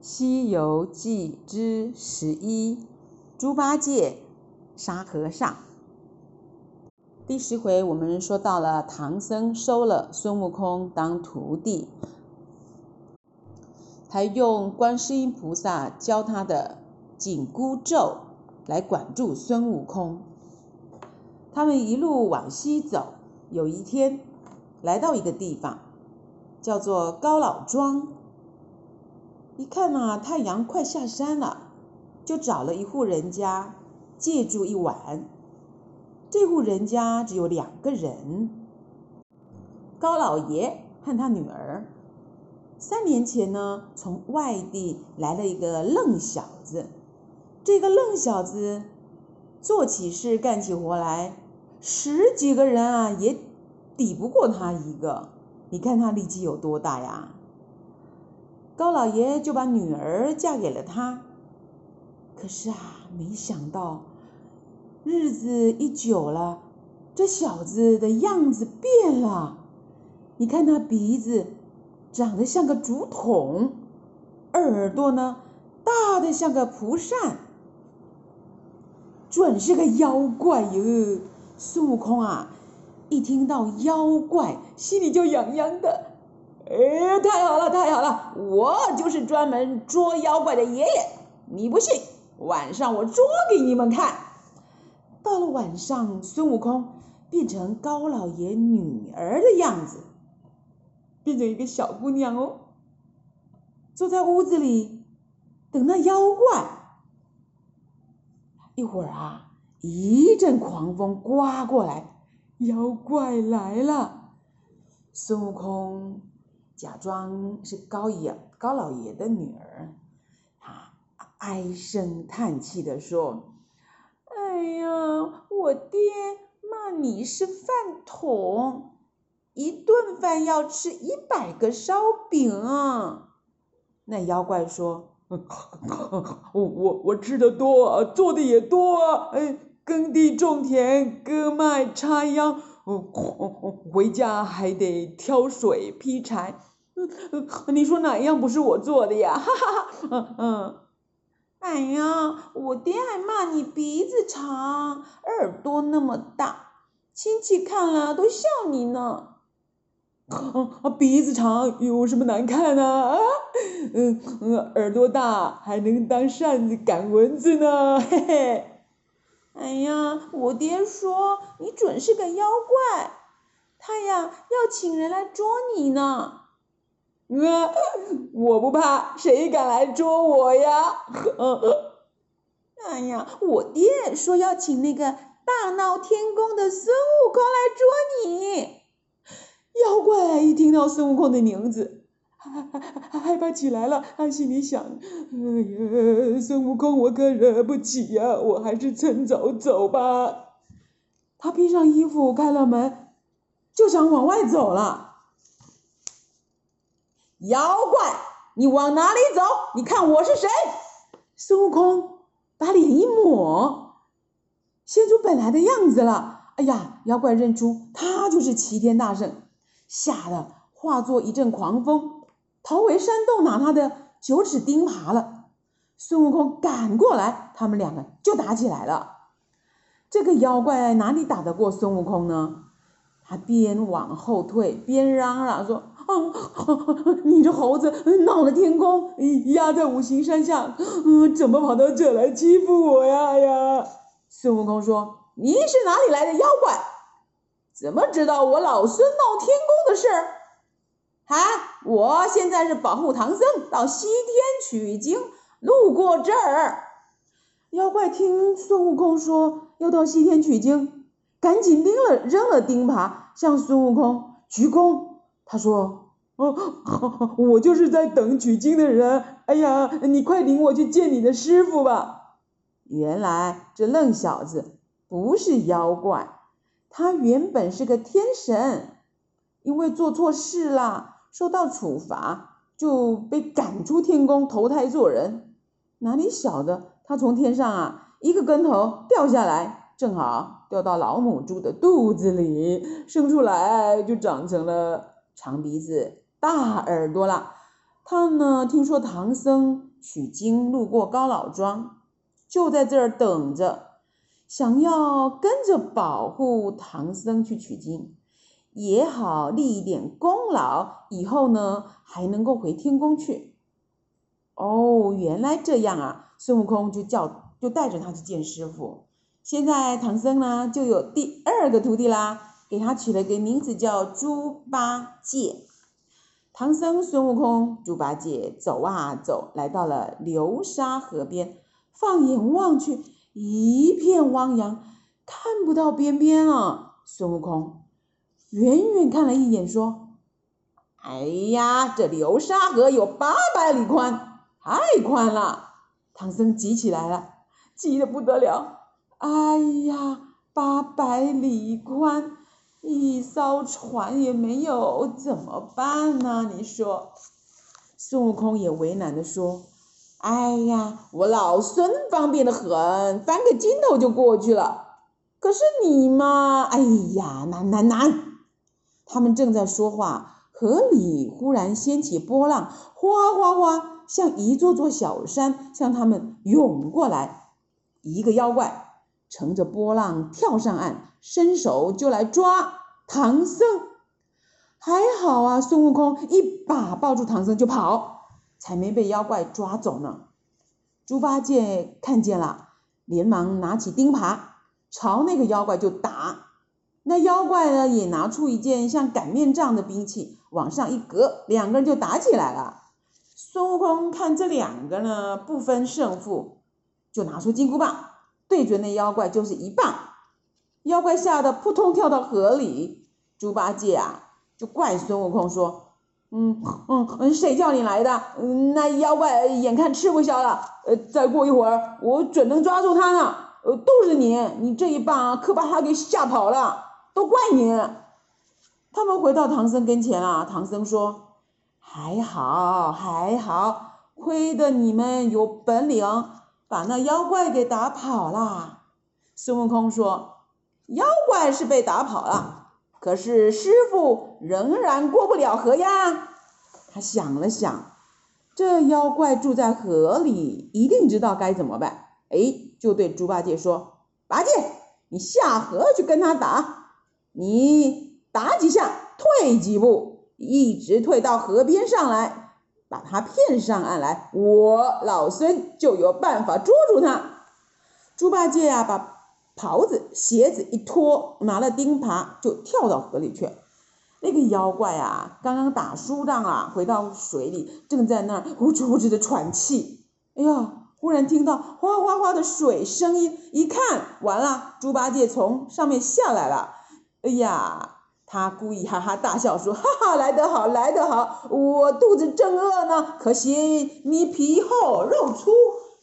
西游记》之十一：猪八戒沙和尚。第十回，我们说到了唐僧收了孙悟空当徒弟，还用观世音菩萨教他的紧箍咒来管住孙悟空。他们一路往西走，有一天来到一个地方，叫做高老庄。一看呐、啊，太阳快下山了，就找了一户人家借住一晚。这户人家只有两个人，高老爷和他女儿。三年前呢，从外地来了一个愣小子。这个愣小子做起事、干起活来，十几个人啊也抵不过他一个。你看他力气有多大呀？高老爷就把女儿嫁给了他，可是啊，没想到日子一久了，这小子的样子变了。你看他鼻子长得像个竹筒，耳朵呢大得像个蒲扇，准是个妖怪哟。孙悟空啊，一听到妖怪，心里就痒痒的。哎，太好了，太好了！我就是专门捉妖怪的爷爷。你不信，晚上我捉给你们看。到了晚上，孙悟空变成高老爷女儿的样子，变成一个小姑娘哦，坐在屋子里等那妖怪。一会儿啊，一阵狂风刮过来，妖怪来了，孙悟空。假装是高爷高老爷的女儿，她唉声叹气地说：“哎呀，我爹骂你是饭桶，一顿饭要吃一百个烧饼。”那妖怪说：“ 我我我吃的多，做的也多，哎，耕地种田，割麦插秧。” 回家还得挑水劈柴，你说哪样不是我做的呀？哈哈哈，嗯嗯，哎呀，我爹还骂你鼻子长，耳朵那么大，亲戚看了都笑你呢。啊，鼻子长有什么难看呢？啊，嗯嗯，耳朵大还能当扇子赶蚊子呢，嘿嘿。哎呀，我爹说你准是个妖怪，他呀要请人来捉你呢。呃，我不怕，谁敢来捉我呀？哎呀，我爹说要请那个大闹天宫的孙悟空来捉你。妖怪一听到孙悟空的名字。害 害怕起来了，他心里想：哎呀，孙悟空，我可惹不起呀，我还是趁早走吧。他披上衣服，开了门，就想往外走了。妖怪，你往哪里走？你看我是谁？孙悟空把脸一抹，现出本来的样子了。哎呀，妖怪认出他就是齐天大圣，吓得化作一阵狂风。逃回山洞，拿他的九齿钉耙了。孙悟空赶过来，他们两个就打起来了。这个妖怪哪里打得过孙悟空呢？他边往后退边嚷嚷说：“啊，你这猴子闹了天宫，压在五行山下，嗯，怎么跑到这来欺负我呀呀？”孙悟空说：“你是哪里来的妖怪？怎么知道我老孙闹天宫的事？”啊！我现在是保护唐僧到西天取经，路过这儿。妖怪听孙悟空说要到西天取经，赶紧拎了扔了钉耙，向孙悟空鞠躬。他说：“哦，我就是在等取经的人。哎呀，你快领我去见你的师傅吧。”原来这愣小子不是妖怪，他原本是个天神，因为做错事了。受到处罚，就被赶出天宫投胎做人。哪里晓得他从天上啊一个跟头掉下来，正好掉到老母猪的肚子里，生出来就长成了长鼻子、大耳朵了。他呢听说唐僧取经路过高老庄，就在这儿等着，想要跟着保护唐僧去取经，也好立一点功劳，以后呢还能够回天宫去。哦，原来这样啊！孙悟空就叫就带着他去见师傅。现在唐僧呢就有第二个徒弟啦，给他取了个名字叫猪八戒。唐僧、孙悟空、猪八戒走啊走，来到了流沙河边，放眼望去，一片汪洋，看不到边边了。孙悟空远远看了一眼，说：“哎呀，这流沙河有八百里宽。”太宽了，唐僧急起来了，急得不得了。哎呀，八百里宽，一艘船也没有，怎么办呢？你说，孙悟空也为难地说：“哎呀，我老孙方便的很，翻个筋斗就过去了。可是你嘛，哎呀，难难难！”他们正在说话，河里忽然掀起波浪，哗哗哗。像一座座小山向他们涌过来，一个妖怪乘着波浪跳上岸，伸手就来抓唐僧。还好啊，孙悟空一把抱住唐僧就跑，才没被妖怪抓走呢。猪八戒看见了，连忙拿起钉耙朝那个妖怪就打。那妖怪呢，也拿出一件像擀面杖的兵器，往上一搁，两个人就打起来了。孙悟空看这两个呢，不分胜负，就拿出金箍棒，对准那妖怪就是一棒，妖怪吓得扑通跳到河里。猪八戒啊，就怪孙悟空说：“嗯嗯嗯，谁叫你来的？那妖怪眼看吃不消了，呃，再过一会儿我准能抓住他呢。呃，都是你，你这一棒可把他给吓跑了，都怪你。”他们回到唐僧跟前啊，唐僧说。还好还好，亏得你们有本领，把那妖怪给打跑了。孙悟空说：“妖怪是被打跑了，可是师傅仍然过不了河呀。”他想了想，这妖怪住在河里，一定知道该怎么办。哎，就对猪八戒说：“八戒，你下河去跟他打，你打几下，退几步。”一直退到河边上来，把他骗上岸来，我老孙就有办法捉住他。猪八戒啊，把袍子、鞋子一脱，拿了钉耙就跳到河里去。那个妖怪啊，刚刚打输仗啊，回到水里，正在那儿呼哧呼哧的喘气。哎呀，忽然听到哗哗哗的水声音，一看完了，猪八戒从上面下来了。哎呀！他故意哈哈大笑说：“哈哈，来得好，来得好！我肚子正饿呢，可惜你皮厚肉粗，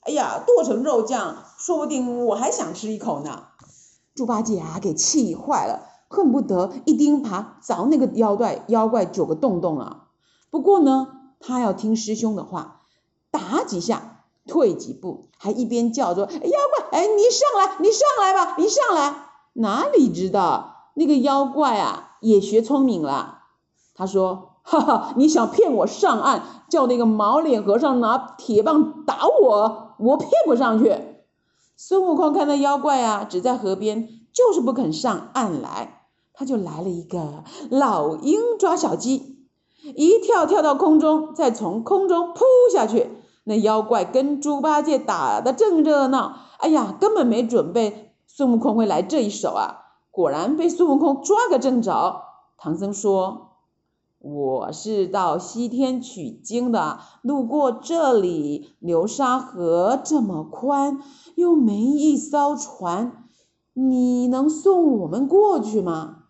哎呀，剁成肉酱，说不定我还想吃一口呢。”猪八戒啊，给气坏了，恨不得一钉耙凿那个妖怪妖怪九个洞洞啊！不过呢，他要听师兄的话，打几下，退几步，还一边叫着：“妖怪，哎，你上来，你上来吧，你上来！”哪里知道那个妖怪啊？也学聪明了，他说：“哈哈，你想骗我上岸，叫那个毛脸和尚拿铁棒打我，我骗不上去。”孙悟空看到妖怪啊，只在河边，就是不肯上岸来，他就来了一个老鹰抓小鸡，一跳跳到空中，再从空中扑下去。那妖怪跟猪八戒打得正热闹，哎呀，根本没准备孙悟空会来这一手啊。果然被孙悟空抓个正着。唐僧说：“我是到西天取经的，路过这里，流沙河这么宽，又没一艘船，你能送我们过去吗？”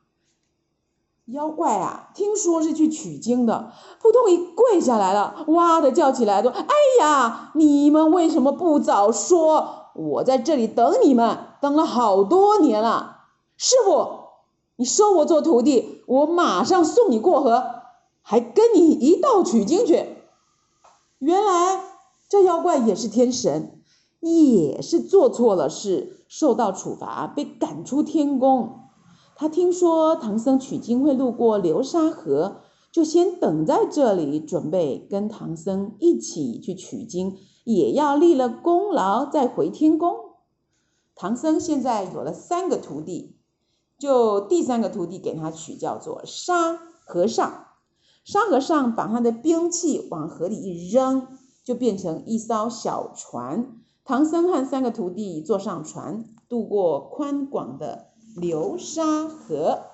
妖怪啊，听说是去取经的，扑通一跪下来了，哇的叫起来说：“哎呀，你们为什么不早说？我在这里等你们，等了好多年了。”师傅，你收我做徒弟，我马上送你过河，还跟你一道取经去。原来这妖怪也是天神，也是做错了事，受到处罚，被赶出天宫。他听说唐僧取经会路过流沙河，就先等在这里，准备跟唐僧一起去取经，也要立了功劳再回天宫。唐僧现在有了三个徒弟，就第三个徒弟给他取叫做沙和尚。沙和尚把他的兵器往河里一扔，就变成一艘小船。唐僧和三个徒弟坐上船，渡过宽广的流沙河。